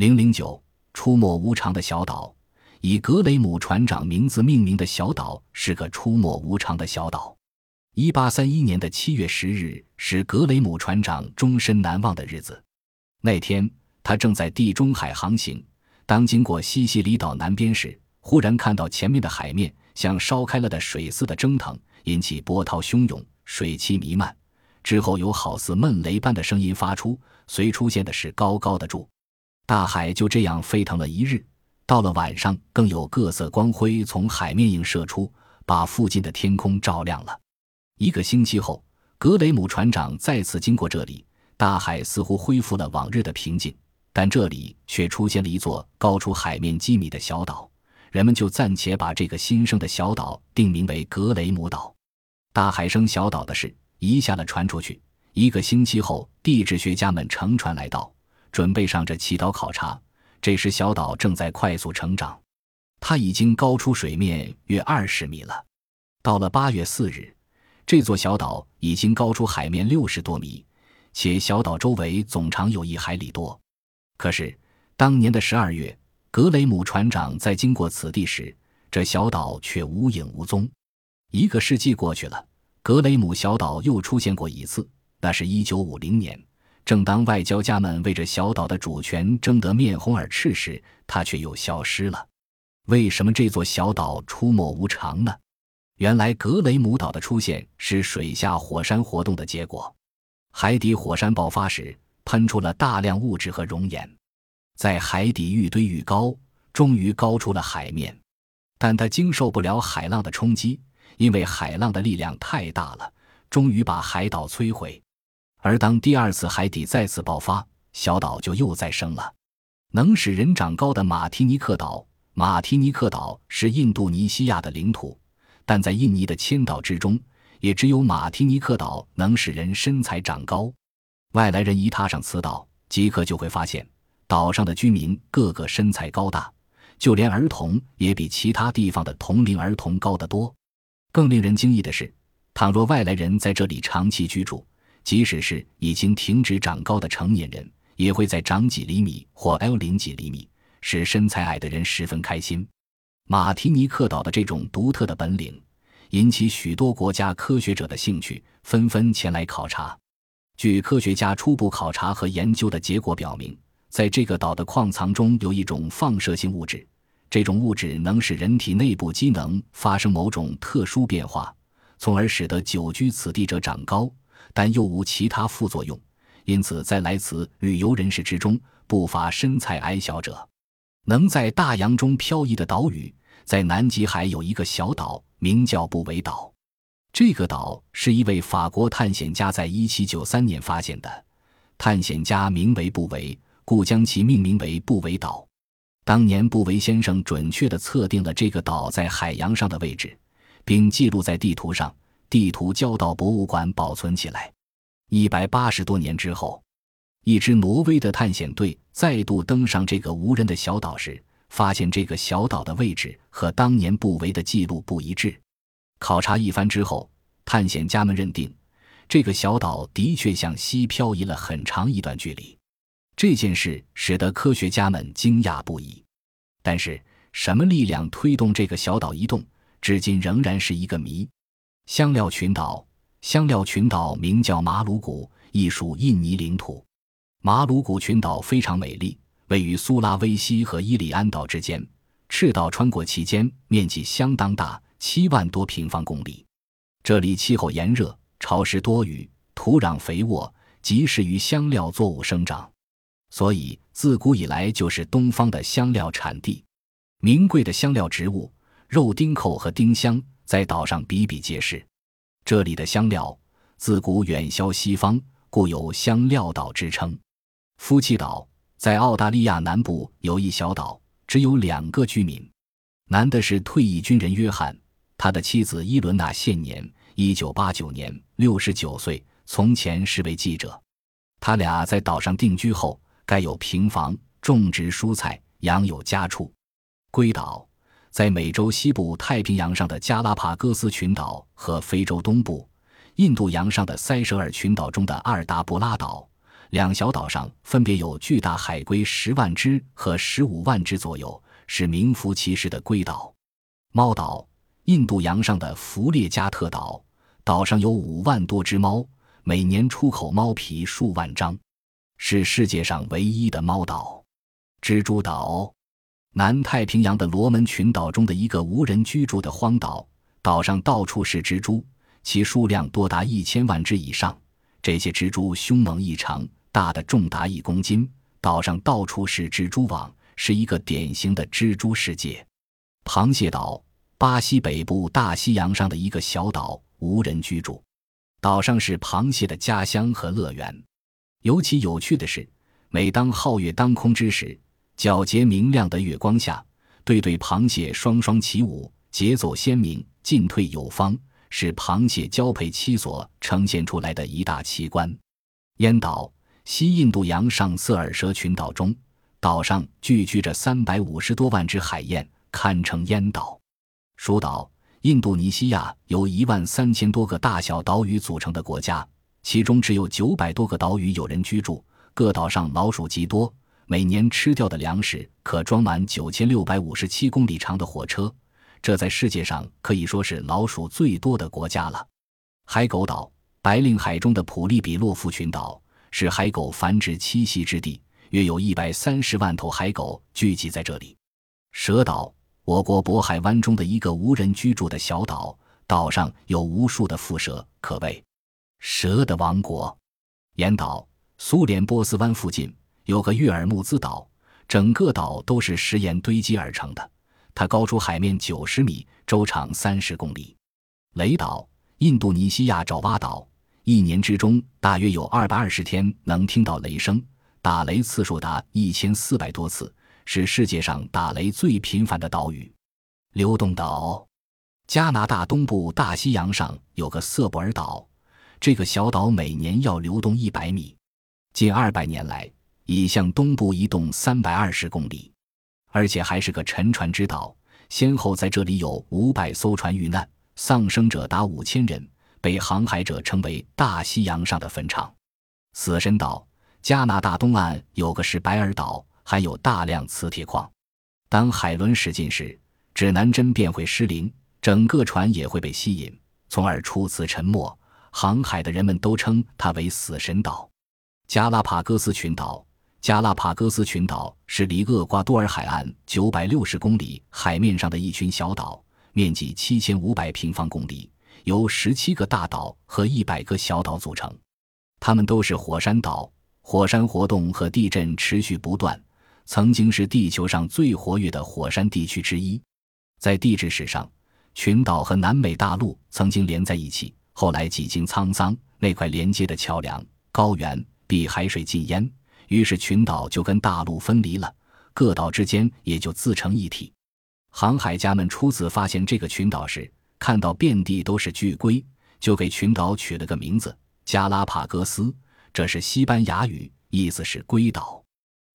零零九，出没无常的小岛。以格雷姆船长名字命名的小岛是个出没无常的小岛。一八三一年的七月十日是格雷姆船长终身难忘的日子。那天，他正在地中海航行，当经过西西里岛南边时，忽然看到前面的海面像烧开了的水似的蒸腾，引起波涛汹涌，水汽弥漫。之后有好似闷雷般的声音发出，随出现的是高高的柱。大海就这样沸腾了一日。到了晚上，更有各色光辉从海面映射出，把附近的天空照亮了。一个星期后，格雷姆船长再次经过这里，大海似乎恢复了往日的平静，但这里却出现了一座高出海面几米的小岛。人们就暂且把这个新生的小岛定名为格雷姆岛。大海生小岛的事一下子传出去。一个星期后，地质学家们乘船来到，准备上这祈祷考察。这时，小岛正在快速成长，它已经高出水面约二十米了。到了八月四日，这座小岛已经高出海面六十多米，且小岛周围总长有一海里多。可是，当年的十二月，格雷姆船长在经过此地时，这小岛却无影无踪。一个世纪过去了，格雷姆小岛又出现过一次，那是一九五零年。正当外交家们为这小岛的主权争得面红耳赤时，它却又消失了。为什么这座小岛出没无常呢？原来，格雷姆岛的出现是水下火山活动的结果。海底火山爆发时，喷出了大量物质和熔岩，在海底愈堆愈高，终于高出了海面。但它经受不了海浪的冲击，因为海浪的力量太大了，终于把海岛摧毁。而当第二次海底再次爆发，小岛就又再生了。能使人长高的马提尼克岛，马提尼克岛是印度尼西亚的领土，但在印尼的千岛之中，也只有马提尼克岛能使人身材长高。外来人一踏上此岛，即刻就会发现岛上的居民个个身材高大，就连儿童也比其他地方的同龄儿童高得多。更令人惊异的是，倘若外来人在这里长期居住，即使是已经停止长高的成年人，也会在长几厘米或 L 零几厘米，使身材矮的人十分开心。马提尼克岛的这种独特的本领，引起许多国家科学者的兴趣，纷纷前来考察。据科学家初步考察和研究的结果表明，在这个岛的矿藏中有一种放射性物质，这种物质能使人体内部机能发生某种特殊变化，从而使得久居此地者长高。但又无其他副作用，因此在来此旅游人士之中不乏身材矮小者。能在大洋中漂移的岛屿，在南极海有一个小岛，名叫布韦岛。这个岛是一位法国探险家在1793年发现的，探险家名为布韦，故将其命名为布韦岛。当年布韦先生准确地测定了这个岛在海洋上的位置，并记录在地图上。地图交到博物馆保存起来。一百八十多年之后，一支挪威的探险队再度登上这个无人的小岛时，发现这个小岛的位置和当年布维的记录不一致。考察一番之后，探险家们认定，这个小岛的确向西漂移了很长一段距离。这件事使得科学家们惊讶不已。但是，什么力量推动这个小岛移动，至今仍然是一个谜。香料群岛，香料群岛名叫马鲁古，亦属印尼领土。马鲁古群岛非常美丽，位于苏拉威西和伊里安岛之间，赤道穿过其间，面积相当大，七万多平方公里。这里气候炎热、潮湿多雨，土壤肥沃，极适于香料作物生长，所以自古以来就是东方的香料产地。名贵的香料植物，肉丁蔻和丁香。在岛上比比皆是，这里的香料自古远销西方，故有香料岛之称。夫妻岛在澳大利亚南部有一小岛，只有两个居民。男的是退役军人约翰，他的妻子伊伦娜现年一九八九年六十九岁，从前是位记者。他俩在岛上定居后，盖有平房，种植蔬菜，养有家畜。归岛。在美洲西部太平洋上的加拉帕戈斯群岛和非洲东部印度洋上的塞舌尔群岛中的阿尔达布拉岛，两小岛上分别有巨大海龟十万只和十五万只左右，是名副其实的龟岛。猫岛，印度洋上的弗列加特岛，岛上有五万多只猫，每年出口猫皮数万张，是世界上唯一的猫岛。蜘蛛岛，南太平洋的罗门群岛中的一个无人居住的荒岛，岛上到处是蜘蛛，其数量多达一千万只以上。这些蜘蛛凶猛异常。大的重达一公斤，岛上到处是蜘蛛网，是一个典型的蜘蛛世界。螃蟹岛，巴西北部大西洋上的一个小岛，无人居住。岛上是螃蟹的家乡和乐园。尤其有趣的是，每当皓月当空之时，皎洁明亮的月光下，对对螃蟹双双起舞，节奏鲜明，进退有方，是螃蟹交配期所呈现出来的一大奇观。烟岛。西印度洋上色尔蛇群岛中，岛上聚居着三百五十多万只海燕，堪称烟岛。鼠岛，印度尼西亚由一万三千多个大小岛屿组成的国家，其中只有九百多个岛屿有人居住。各岛上老鼠极多，每年吃掉的粮食可装满九千六百五十七公里长的火车，这在世界上可以说是老鼠最多的国家了。海狗岛，白令海中的普利比洛夫群岛。是海狗繁殖栖息之地，约有一百三十万头海狗聚集在这里。蛇岛，我国渤海湾中的一个无人居住的小岛，岛上有无数的蝮蛇，可谓蛇的王国。岩岛，苏联波斯湾附近有个岳尔木兹岛，整个岛都是石岩堆积而成的，它高出海面九十米，周长三十公里。雷岛，印度尼西亚爪哇岛。一年之中，大约有二百二十天能听到雷声，打雷次数达一千四百多次，是世界上打雷最频繁的岛屿。流动岛，加拿大东部大西洋上有个瑟布尔岛，这个小岛每年要流动一百米，近二百年来已向东部移动三百二十公里，而且还是个沉船之岛，先后在这里有五百艘船遇难，丧生者达五千人。被航海者称为“大西洋上的坟场”。死神岛，加拿大东岸有个是白尔岛，含有大量磁铁矿。当海轮驶进时，指南针便会失灵，整个船也会被吸引，从而出此沉没。航海的人们都称它为“死神岛”。加拉帕戈斯群岛，加拉帕戈斯群岛是离厄瓜多尔海岸九百六十公里海面上的一群小岛，面积七千五百平方公里。由十七个大岛和一百个小岛组成，它们都是火山岛，火山活动和地震持续不断，曾经是地球上最活跃的火山地区之一。在地质史上，群岛和南美大陆曾经连在一起，后来几经沧桑，那块连接的桥梁高原被海水浸淹，于是群岛就跟大陆分离了，各岛之间也就自成一体。航海家们初次发现这个群岛时，看到遍地都是巨龟，就给群岛取了个名字——加拉帕戈斯，这是西班牙语，意思是龟岛。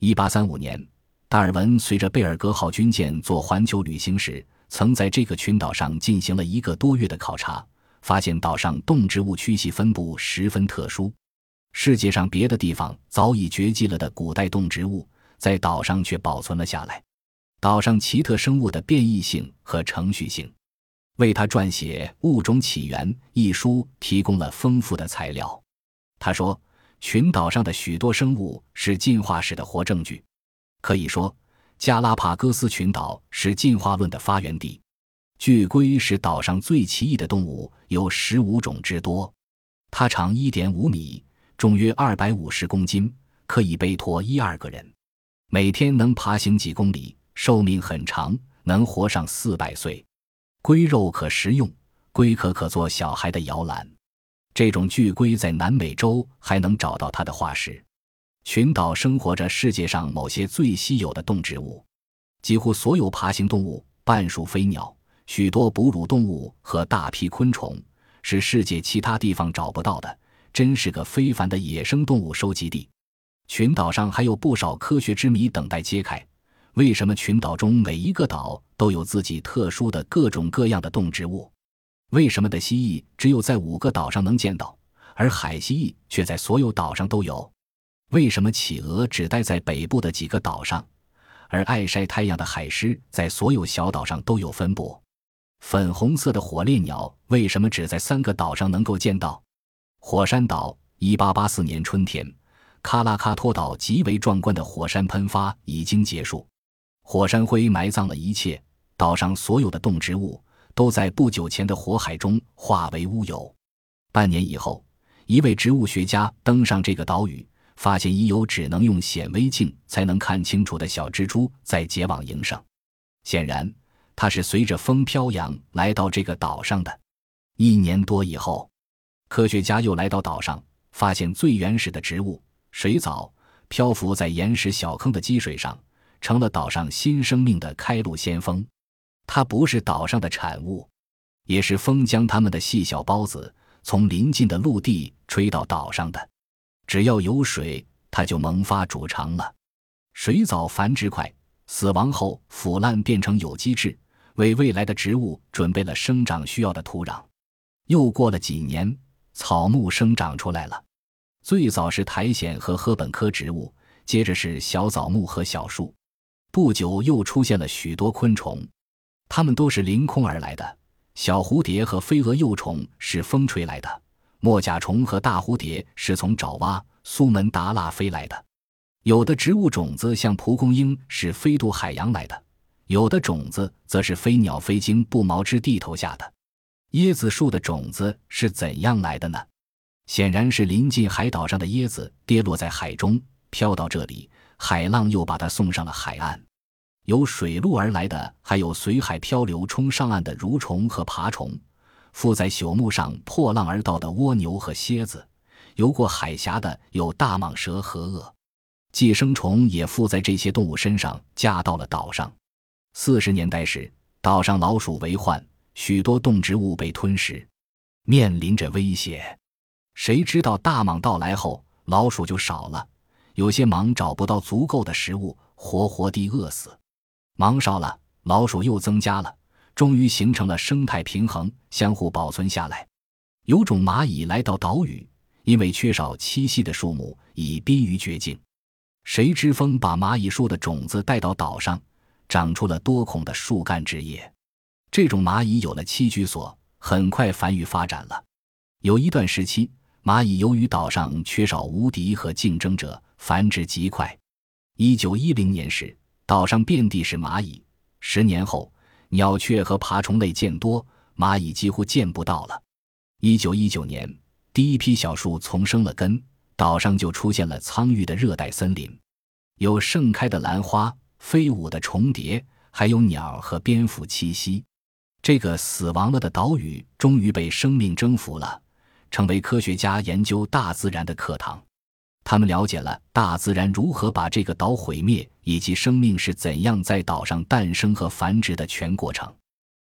一八三五年，达尔文随着贝尔格号军舰做环球旅行时，曾在这个群岛上进行了一个多月的考察，发现岛上动植物区系分布十分特殊，世界上别的地方早已绝迹了的古代动植物，在岛上却保存了下来。岛上奇特生物的变异性和程序性。为他撰写《物种起源》一书提供了丰富的材料。他说，群岛上的许多生物是进化史的活证据。可以说，加拉帕戈斯群岛是进化论的发源地。巨龟是岛上最奇异的动物，有十五种之多。它长一点五米，重约二百五十公斤，可以背驮一二个人。每天能爬行几公里，寿命很长，能活上四百岁。龟肉可食用，龟壳可做小孩的摇篮。这种巨龟在南美洲还能找到它的化石。群岛生活着世界上某些最稀有的动植物，几乎所有爬行动物、半数飞鸟、许多哺乳动物和大批昆虫，是世界其他地方找不到的。真是个非凡的野生动物收集地。群岛上还有不少科学之谜等待揭开。为什么群岛中每一个岛都有自己特殊的各种各样的动植物？为什么的蜥蜴只有在五个岛上能见到，而海蜥蜴却在所有岛上都有？为什么企鹅只待在北部的几个岛上，而爱晒太阳的海狮在所有小岛上都有分布？粉红色的火烈鸟为什么只在三个岛上能够见到？火山岛，一八八四年春天，喀拉喀托岛极为壮观的火山喷发已经结束，火山灰埋葬了一切，岛上所有的动植物都在不久前的火海中化为乌有。半年以后，一位植物学家登上这个岛屿，发现已有只能用显微镜才能看清楚的小蜘蛛在结网营生。显然。它是随着风飘扬来到这个岛上的。一年多以后，科学家又来到岛上，发现最原始的植物水藻漂浮在岩石小坑的积水上，成了岛上新生命的开路先锋。它不是岛上的产物，也是风将它们的细小孢子从邻近的陆地吹到岛上的。只要有水，它就萌发主长了。水藻繁殖快，死亡后腐烂变成有机质。为未来的植物准备了生长需要的土壤。又过了几年，草木生长出来了。最早是苔藓和禾本科植物，接着是小枣木和小树。不久又出现了许多昆虫，它们都是凌空而来的。小蝴蝶和飞蛾幼虫是风吹来的，墨甲虫和大蝴蝶是从爪哇、苏门答腊飞来的。有的植物种子像蒲公英是飞渡海洋来的。有的种子则是飞鸟飞经不毛之地投下的。椰子树的种子是怎样来的呢？显然是临近海岛上的椰子跌落在海中，飘到这里，海浪又把它送上了海岸。由水路而来的还有随海漂流冲上岸的蠕虫和爬虫，附在朽木上破浪而到的蜗牛和蝎子，游过海峡的有大蟒蛇和鳄，寄生虫也附在这些动物身上，嫁到了岛上。四十年代时，岛上老鼠为患，许多动植物被吞食，面临着威胁。谁知道大蟒到来后，老鼠就少了，有些蟒找不到足够的食物，活活地饿死。蟒少了，老鼠又增加了，终于形成了生态平衡，相互保存下来。有种蚂蚁来到岛屿，因为缺少栖息的树木，已濒于绝境。谁知风把蚂蚁树的种子带到岛上。长出了多孔的树干枝叶，这种蚂蚁有了栖居所，很快繁育发展了。有一段时期，蚂蚁由于岛上缺少无敌和竞争者，繁殖极快。一九一零年时，岛上遍地是蚂蚁。十年后，鸟雀和爬虫类渐多，蚂蚁几乎见不到了。一九一九年，第一批小树丛生了根，岛上就出现了苍郁的热带森林，有盛开的兰花。飞舞的重叠，还有鸟和蝙蝠栖息。这个死亡了的岛屿终于被生命征服了，成为科学家研究大自然的课堂。他们了解了大自然如何把这个岛毁灭，以及生命是怎样在岛上诞生和繁殖的全过程。